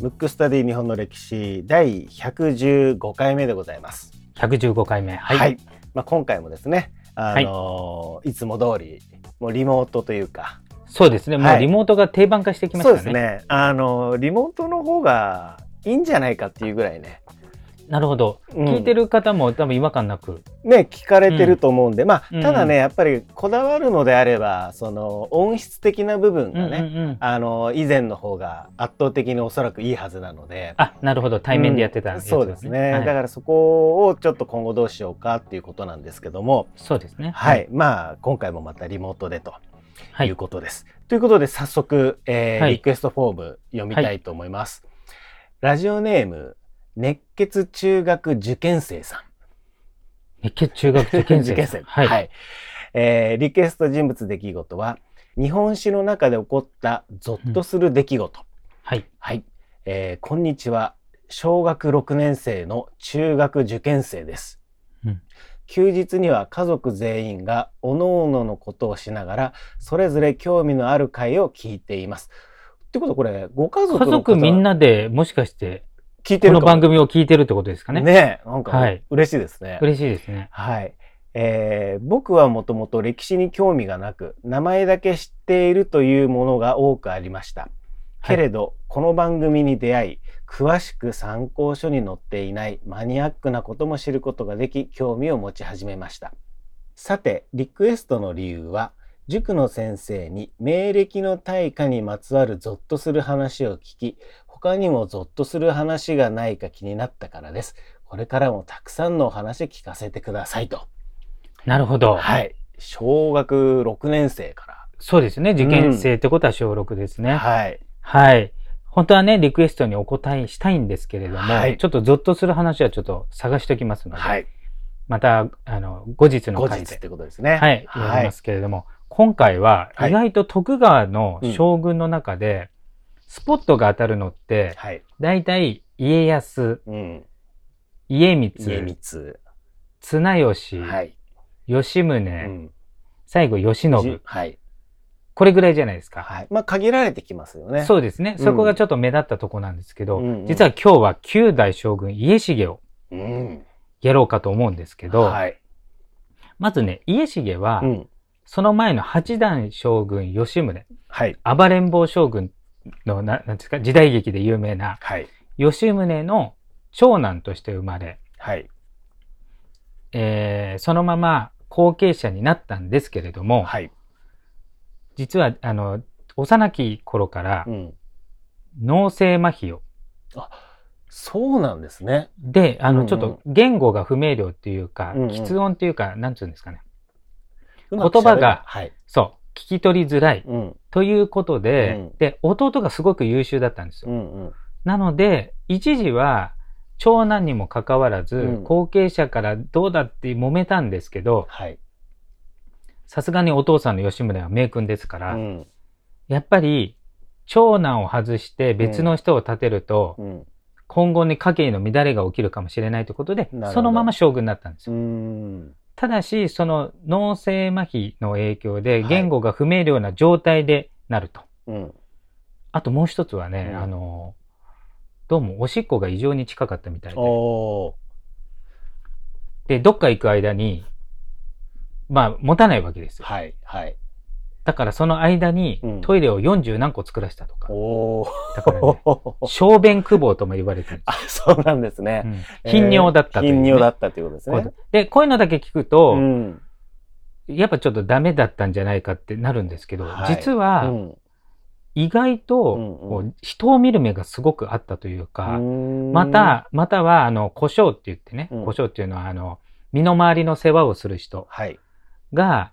ムックスタディ日本の歴史第115回目でございます。115回目。はい。はい。まあ今回もですね、あのーい、つも通りもうリモートというか、そうですね。もはいうリモートが定番化してきましそうたね。ですね。あのーリモートの方がいいんじゃないかっていうぐらいね、なるほど。うん聞いてる方も多分違和感なく。ね聞かれてると思うんで、まあただね、うんやっぱりこだわるのであれば、その音質的な部分がね、うんうんうんあのー以前の方が圧倒的におそらくいいはずなので。あ、なるほど。対面でやってたやつ、うんそうですね、はいだからそこをちょっと今後どうしようかっていうことなんですけども、そうですね。はい、。まあ今回もまたリモートでとはいいうことです。ということで早速、えーはいリクエストフォーム読みたいと思います。ラジオネーム熱血中学受験生さん。熱血中学受験生。受験生。はい。えーリクエスト人物出来事は日本史の中で起こったゾッとする出来事。はい。はい、えーこんにちは。小学6年生の中学受験生です。うん休日には家族全員が各々のことをしながらそれぞれ興味のある会を聞いています。ってことはこれご家族の家族みんななでもしかして、聞いてるこの番組を聞いてるってことですかね。ねえなんかはい嬉しいですね。嬉しいですね。はい。えー僕はもともと歴史に興味がなく名前だけ知っているというものが多くありました。けれど、この番組に出会い詳しく参考書に載っていないマニアックなことも知ることができ興味を持ち始めました。さてリクエストの理由は塾の先生に明暦の大火にまつわるゾッとする話を聞き他にもゾッとする話がないか気になったからです。これからもたくさんのお話聞かせてくださいと。なるほど。はい。小学6年生かそうですね。受験生ってことは小6ですね。ら。はい。はい。本当はね、リクエストにお答えしたいんですけれども、はいちょっとゾッとする話はちょっと探しておきますので、はい。また、あの、後日の後回で、日ってことですね。はい、やりますけれども、今回ははい意外と徳川の将軍の中で、スポットが当たるのって、はい。大体家康、うん。家家光、光。綱吉、はい。吉宗、うん。最後慶じ喜、はい。これぐらいじゃないですか。はい。まあ、限られてきますよね。そうですね。うんそこがちょっと目立ったとこなんですけど、うんうん実は今日は九代将軍家重を。やろうかと思うんですけど、はい。まずね、家重は、うん。その前の八代将軍吉宗、はい。暴れん坊将軍の、ななんですか、時代劇で有名なはい。吉宗の長男として生まれ、はい。えーそのまま後継者になったんですけれども、はい。実は、あの、幼き頃からうん。脳性麻痺を、そうなんですね。で、あの、うんうんちょっと言語が不明瞭っていうか、うんうん喫音っていうか、なんつうんですかね。言葉がはい。そう、聞き取りづらい。うん。ということで、うんで、弟がすごく優秀だったんですよ。うんうん。なので、一時は、長男にもかかわらず、うん後継者からどうだって揉めたんですけど、はい。さすがにお父さんの吉宗は名君ですから、うん。やっぱり、長男を外して別の人を立てると、うん。今後に家計の乱れが起きるかもしれないということでそのまま将軍になったんですうよ。ん。ただし、その脳性麻痺の影響で、はい言語が不明瞭な状態でなると。うん。あともう一つはね、うんあの、どうもおしっこが異常に近かったみたいで。で、どっか行く間に、まあ、持たないわけですよ。はい。はい。だからその間にうんトイレを40何個作らせたとか。おー。だからね、小便久保とも言われてる あ、そうなんですす。ねう。ん頻尿だったという、頻ね。尿だったということですね。で、こういうのだけ聞くと、うん。やっぱちょっとダメだったんじゃないかってなるんですけど、はい実はうん意外と、人を見る目がすごくあったというか、まま、た、または、あの、胡椒って言ってね、うん胡椒っていうのは、あの、身の回りの世話をする人はい。が、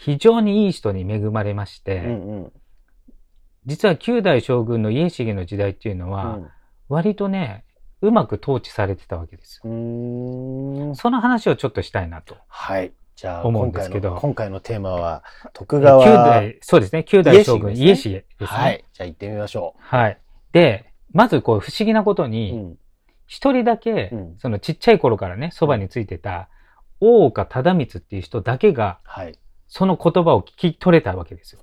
非常にいい人に恵まれまして、うんうん実は九代将軍の家重の時代っていうのは、割とね、うまく統治されてたわけですよ。うん。その話をちょっとしたいなと。はい。じゃあ、思うんですけどの、今回のテーマは、徳九川。代、そうですね、九代将軍家重ですねすね。はい。じゃあ行ってみましょはい。で、まずこう不思議なことう。に、ん。一人だけ、うんそのちっちゃい頃からね、そばについてた、大岡忠光っていう人だけが、はい。その言葉を聞き取れたわけですよ。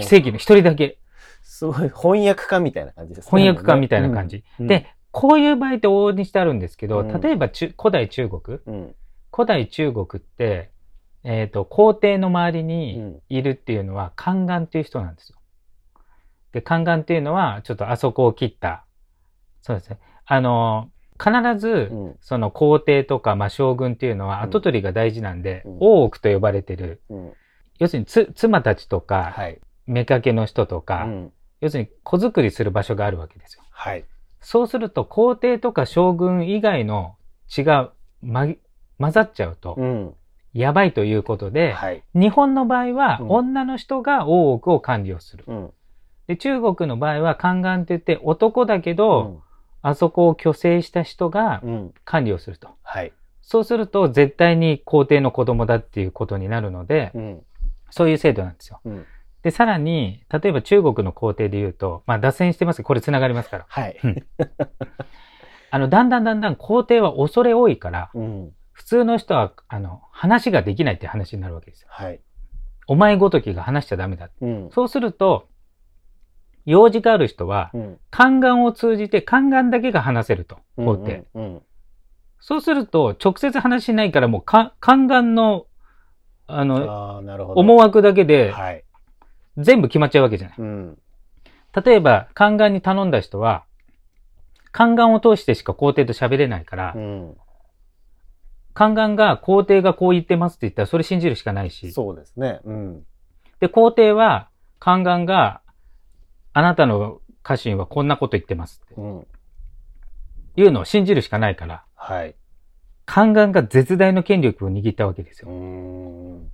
奇跡の一人だけすごい翻訳家みたいな感じですね。翻訳家みたいな感じ。うんで、こういう場合って往々にしてあるんですけど、うん例えば中古代中国、うん。古代中国って、えっ、と、皇帝の周りうにん。いるっていうのは、宦官っていう人なんですよ。で、宦官っていうのは、ちょっとあそこを切った。そうですね。あの、必ず、うん。その皇帝とか、まあ、将軍っていうのはうん跡取りが大事なんで、うん大奥と呼ばれてる、うん。要するにつ妻たちとか、はい。妾の人とか、うん。要するに子作りする場所があるわけですよ。はい。そうすると皇帝とか将軍以外の血が、ま、混ざっちゃうとうん。やばいということで、はい。日本の場合はうん女の人が大奥を管理をする。うん。で中国の場合は宦官って言って男だけうど、ん。あそこを虚勢した人がうん。管理をすると。はい。そうすると絶対に皇帝の子供だっていうことになるので、うん。そういう制度なんですよ。うん。で、さらに、例えば中国の皇帝で言うと、まあ脱線してますけど、これ繋がりますから。はい。あの、だんだんだんだん皇帝は恐れ多いから、うん。普通の人は、あの、話ができないって話になるわけですよ。はい。お前ごときが話しちゃダメだ。うん。そうすると、用事がある人は、うん。宦官を通じて宦官だけが話せると、皇帝。うん。そうすると、直接話しないからもうか、宦官の、あの。思惑だけではい。全部決まっちゃうわけじゃない。うん。例えば、宦官に頼んだ人は、宦官を通してしか皇帝と喋れないからう、ん。宦官が皇帝がこう言ってますって言ったらそれ信じるしかないし、そうですね。うん。で、皇帝は、宦官が、あなたの家臣はこんなこと言ってますってうん。いうのを信じるしかないから、はい。宦官が絶大の権力を握ったわけですうよ。ーん。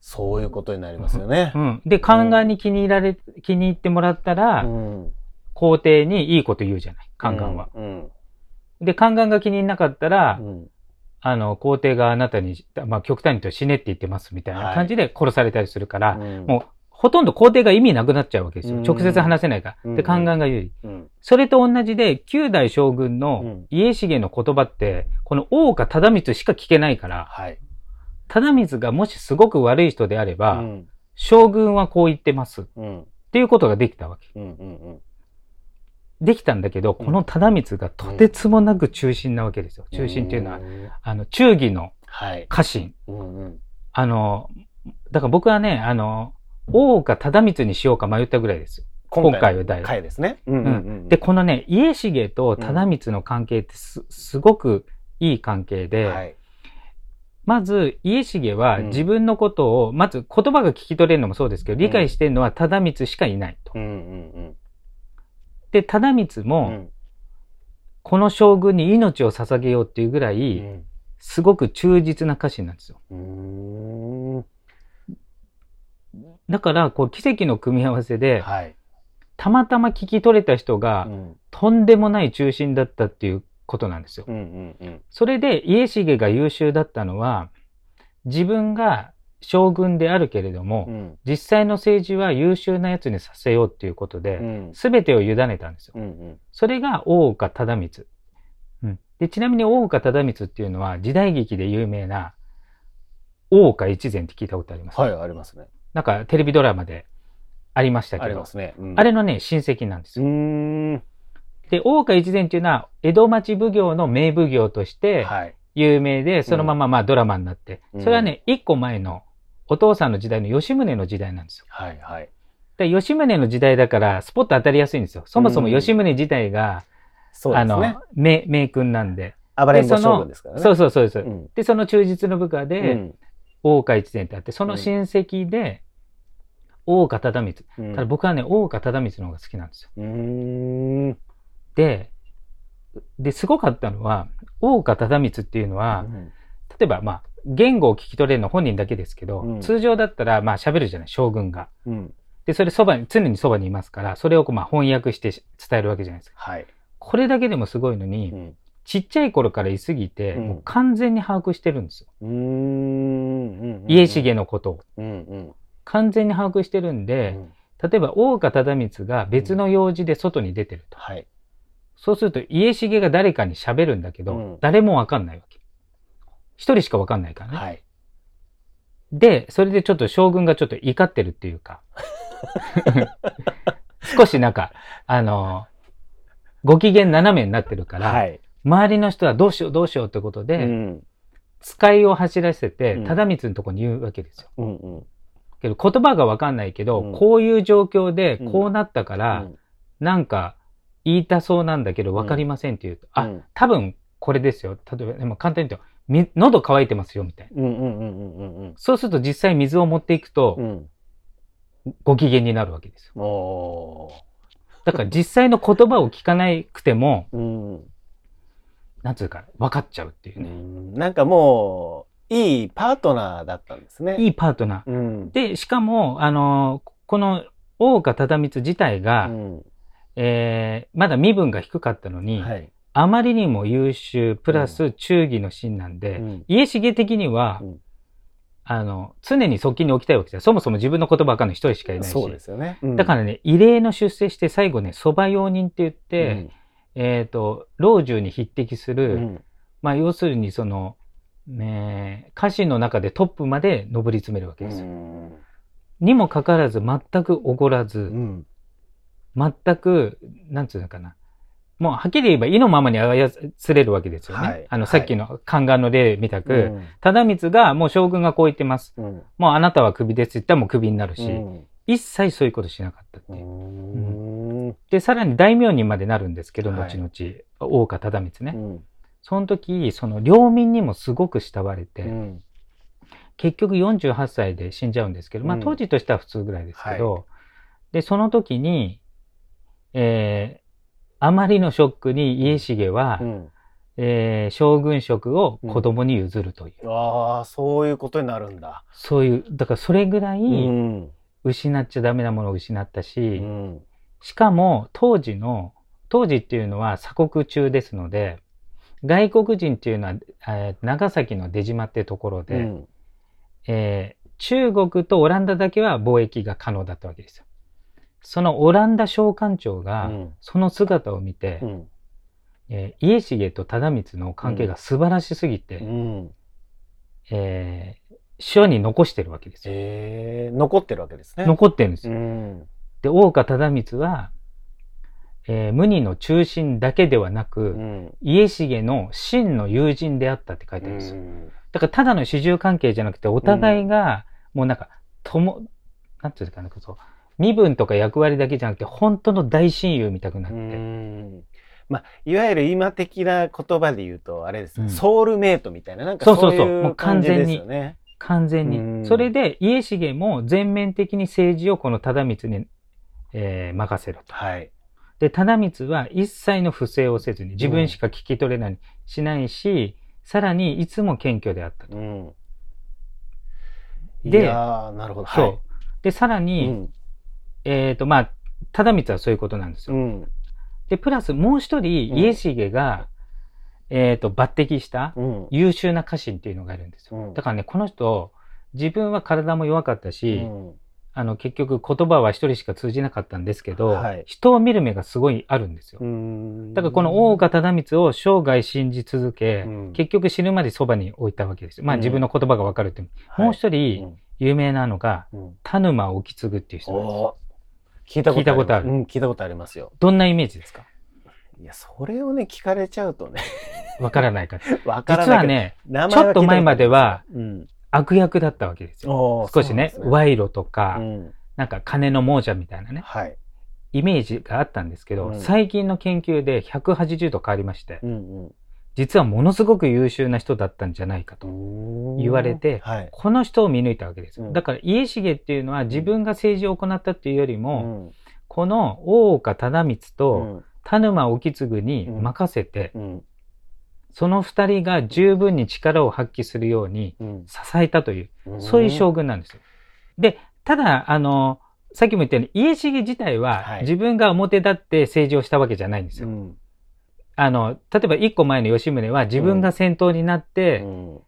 そういうことになりますよねう。ん。で、宦官に気に入られ、気に入ってもらったら、うん。皇帝にいいこと言うじゃない、宦官は。うん。で、宦官が気に入らなかったら、うん。あの、皇帝があなたに、まあ、極端に言うと死ねって言ってますみたいな感じで殺されたりするから、うんもう、ほとんど皇帝が意味なくなっちゃうわけですよ。うん直接話せないから。うんで、宦官が有利。うん。それと同じで、九代将軍うのん家重の言葉って、この大岡忠光しか聞けないから、はい。忠光がもしすごく悪い人であれば、うん。将軍はこう言ってますっうん。ていうことができたわけ。できたんだけど、うんこの忠光がとてつもなく中心なわけですよ。中心っていうのは、んあの、忠義のはい。家臣。あの、だから僕はね、あの、大岡忠光にしようか迷ったぐらいですよ。今回は大回ですね。うん。うん。で、このね、家重と忠光の関係ってす、すごくいい関係で、はい。まず、家重はうん自分のことを、まず言葉が聞き取れるのもそうですけど、理解してるのは忠光しかいないと。うん。うん。で、忠光うも、ん。この将軍に命を捧げようっていうぐらい、すごく忠実な家臣なんですよ。うん。だから、こう、奇跡の組み合わせで、はい。たまたま聞き取れた人がう、ん。とんでもない中心だったっていうことなんですよ。うん。うん。それで家重が優秀だったのは、自分が将軍であるけれども、うん。実際の政治は優秀なやつにさせようっていうことうで、ん。すべてを委ねたんですよ。うん。それが大岡忠光。うん、でちなみに大岡忠光っていうのは時代劇で有名な大岡越前って聞いたことあります、はい、ありますね。なんかテレビドラマでありましたあけど、りますね。あれのね、親戚なんですうよ。ん。で、大岡越前っていうのは江戸町奉行の名奉行として、はい。有名で、そのまままあドラマになって、うんそれはね、一個前のお父さんの時代の吉宗の時代なんですよ。はい。はい。で吉宗の時代だからスポット当たりやすいんですよ。そもそも吉宗自体が、うですねの。、名、名君なんで。暴れん坊将軍ですからね。そうそうそうです、うん。で、その中実の部下で、うん大岡越前ってあって、その親戚で、大岡忠光。うんただ僕はね、大岡忠光の方が好きなんですよ。で、で、すごかったのは、大岡忠光っていうのは、例えば、まあ、言語を聞き取れるの本人だけですけど、うん通常だったら、まあ喋るじゃない、将軍が。うん。で、それそばに、常にそばにいますから、それをまあ翻訳して伝えるわけじゃないですか。はい。これだけでもすごいのに、うん。ちっちゃい頃からいすぎて、うんもう完全に把握してるんですよ。家重のことを。うん。うん。完全に把握してるんうで、ん。例えば大岡忠光が別の用事で外に出てると。はい。そうすると家重が誰かに喋るんだけど、うん誰もわかんないわけ。一人しかわかんないからね。はい。で、それでちょっと将軍がちょっと怒ってるっていうか、少しなんか、あの、ご機嫌斜めになってるから、はい。周りの人はどうしようどうしようってことで、うん。使いを走らせてうん、忠光のとこに言うわけですよ。うんうん。けど言葉がわかんないけど、うんこういう状況でうんこうなったから、なんか言いたそうなんだけど分かりませんって言うと、あ、うん多分これですよ。例えば、でも簡単に言うと、み喉乾いてますよ、みたいな。うんうんうんうんうんうんそうすると実際水を持っていくとう、ん。ご機嫌になるわけですよ。おだから実際の言葉を聞かなくても、ーうん。なんつうか、分かっちゃうっていううね。んなんかもう、いいパートナーだったんですね。いいパートナー。うん。で、しかも、あの、この大岡忠光自体が、うんえーまだ身分が低かったのに、はい。あまりにも優秀、プラス忠義の心なんで、うん家重的には、うんあの、常に側近に置きたいわけですよ。そもそも自分の言葉わかんない一人しかいないし。そうですよね。だからね、異例の出世して最後ね、蕎麦用人って言っらて、えっ、と、老中に匹敵する、うんまあ要するにその、ね、家臣の中でトップまで上り詰めるわけうですよ。んにもかかわらず全くおごらず、うん全く、なんつうのかな。もうはっきり言えば意のままに操れるわけですよね。はいあの、さっきの宦官の例みたく、うん忠光がもう将軍がこう言ってます。うんもうあなたはクビですって言ったらもうクビになるし、うん一切そういうことしなかったってういう。んで、さらに大名にまでなるんですけど、はい後々、大岡忠光ね。うんその時、その領民にもすごく慕われて、うん。結局48歳で死んじゃうんですけど、まあうん。当時としては普通ぐらいですけど、で、その時に、えーあまりのショックに家重は、うん。えー将軍職を子供に譲るという、ああ、そういうことになるんだ。そういう、だからそれぐらいうん。失っちゃダメなものを失ったし、うん。しかも当時の、当時っていうのは鎖国中ですので、外国人っていうのは、えー長崎の出島ってところで、うんえー中国とオランダだけは貿易が可能だったわけですよ。そのオランダ商館長がうんその姿を見て、うんえー家重と忠光の関係が素晴らしすぎて、うんえー書に残してるわけですよ。えー残ってるわけですね。残ってるんですよ。うんで、大岡忠光は、えー無二の中心だけではなく、うん家重の真の友人であったって書いてあるんですよ。だからただの主従関係じゃなくて、お互いが、もうなんか、とも、なんていうんですかね、そう身分とか役割だけじゃなくて、本当の大親友みたくなっうて。んまあ、いわゆる今的な言葉で言うと、あれですね、うんソウルメイトみたいな、なんかそうそうそうですよね。完全うんに。それで、家重も全面的に政治をこの忠光に、えー任せると。はい。で、忠光は一切の不正をせずに、自分しか聞き取れない、しないし、さらにいつも謙虚であったと。うん。でなるほど。そう。はいで、さらうに、ん。えっ、と、まあ、忠光はそういうことなんですよ。うん。で、プラスもう一人、うん家重が、えっ、と、抜擢したうん。優秀な家臣っていうのがいるんですよ。うんだからね、この人、自分は体も弱かったし、うんあの、結局言葉は一人しか通じなかったんですけど、はい。人を見る目がすごいあるんですよ。うん。だからこの大岡忠光を生涯信じ続け、うん。結局死ぬまでそばに置いたわけですよ。まあうん。自分の言葉がわかるっていう。もう一人有名なのが、うん。うん田沼意次っていう人です聞いたこと聞いたことある。うん、聞いたことありますよ。どんなイメージですか？いや、それをね、聞かれちゃうとね、わからないか。わからない。実はね、ちょっと前までは聞いたことありますよ、悪役だったわけですよ。少しね、そうなんです賄賂とか、うんなんか金の亡者みたいなね、はい。イメージがあったんですけど、うん最近の研究で180度変わりまして、うん実はものすごく優秀な人だったんじゃないかと。うん。言われてはい。この人を見抜いたわけですよ。うんだから家重っていうのは自分が政治を行ったっていうよりも、うんこの大岡忠光うとん田沼意次に任せて、うんその二人が十分に力を発揮するようにうん支えたという、そういう将軍なんですよ。で、ただ、あの、さっきも言ったように、家重自体ははい自分が表立って政治をしたわけじゃないんですよ。うんあの、例えば一個前の吉宗は自分が先頭になって、うん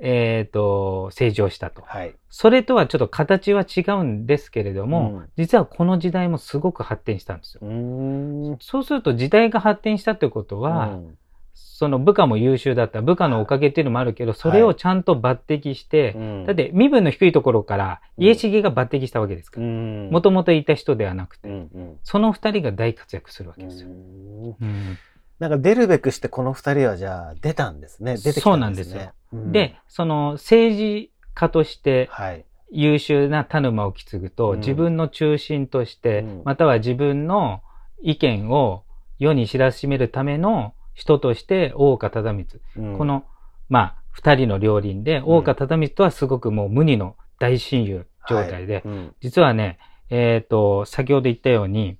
えっ、と、政治をしたと。はい。それとはちょっと形は違うんですけれども、うん実はこの時代もすごく発展したんですよ。うんそうすると時代が発展したってことは、うんその部下も優秀だった。部下のおかげっていうのもあるけど、それをちゃんと抜擢して、うん。だって身分の低いところから家重が抜擢したわけですから。うん。もともといた人ではなくて、うんうん。その二人が大活躍するわけうですよ。ん。うん。なんか出るべくしてこの二人はじゃあ出たんですね。出てきたんですね。うんで、その政治家としてはい。優秀な田沼を継ぐと、うん。自分の中心として、うん。または自分の意見を世に知らしめるための人として大岡忠光、うん。こ、の、まあ、二人の両輪で、大岡忠光とはすごくもう無二の大親友状態で、はい。うん。実はね、えっ、と、先ほど言ったように、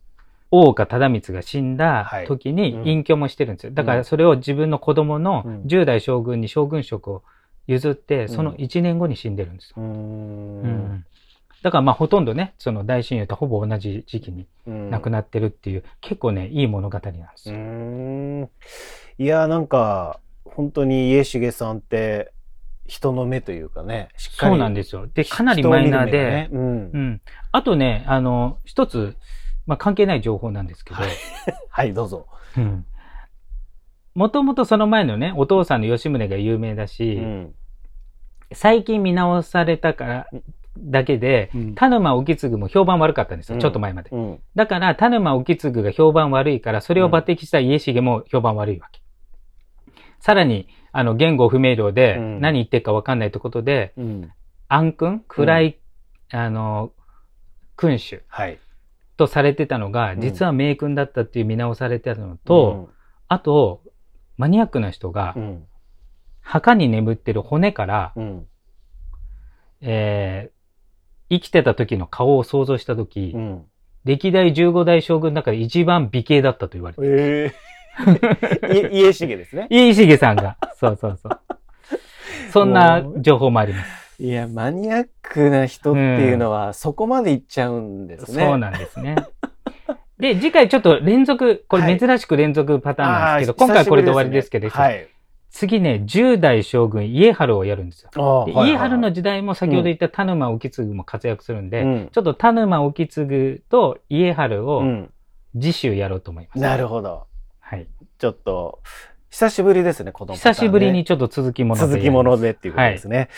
大岡忠光が死んだ時に隠居もしてるんですよ。だからそれを自分の子供のうん。10代将軍に将軍職を譲って、ん。その1年後に死んでるんですよ。うーうんんだからまあほとんどね、その大親友とほぼ同じ時期にうん。亡くなってるっていう、結構ね、いい物語なんですよ。ん。いやなんか本当に家重さんって人の目というかねしっかりそうなんですよ。で、かなりマイナーで、ねうん。うん。あとね、あの、一つ、まあ関係ない情報なんですけど、はい。はいどうぞ、うん。もともとその前のね、お父さんの吉宗が有名だうし、ん。最近見直されたからだけで、うん。田沼意次も評判悪かったんですよ、うん。ちょっと前まで。うん。だから、田沼意次が評判悪いから、それを抜擢した家重も評判悪いわけ。さらに、あの、言語不明瞭でうん。何言ってるかわかんないってことで、うん。暗君暗い、あの、君主はい。とされてたのが、うん。実は名君だったっていう見直されてたのと、あと、マニアックな人がう、ん。墓に眠ってる骨から、うん。えー生きてた時の顔を想像した時、うん歴代15代将軍の中で一番美形だったと言われてる。ええ家重ですね 家重さんが。そうそうそう。そんな情報もあります。いやマニアックな人っていうのはそこまでいっちゃうんですね、そうなんですね。で、次回ちょっと連続、これ珍しく連続パターンなんですけど、あー今回これで終わりですけど、はい次ね、10代将軍家春をやるんですよ。であーはいはい家春の時代も先ほど言った田沼意次も活躍するんで、うんちょっと田沼意次と家春をうん次週やろうと思います。なるほどはい。ちょっと久しぶりですねこのパターンね久しぶりにちょっと続きもので続きものでっていうことですね。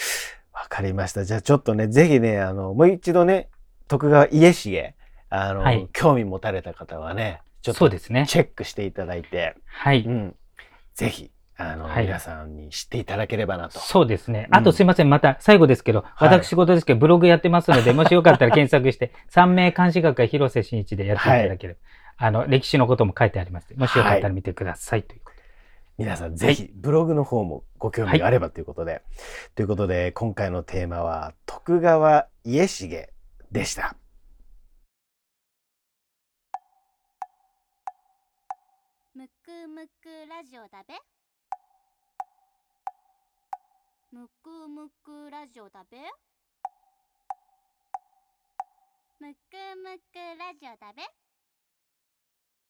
わ、かりました。じゃあちょっとね、ぜひね、あの、もう一度ね、徳川家重、あの、はい興味持たれた方はね、ちょっとそうですね。チェックしていただいて、はい。うん。ぜひ、あの、はい皆さんに知っていただければなと。そうですね。うんあとすいません。また最後ですけど、はい私事ですけど、ブログやってますので、もしよかったら検索して、三名監視学会広瀬真一でやっていただければ、あの、歴史のことも書いてありますので。もしよかったら見てください。ということで。皆さんぜひ、ブログの方もご興味があればということで。ということで、今回のテーマは、徳川家重でした。むくむくラジオだべむくむくラジオだべ？むくむくラジオだべ？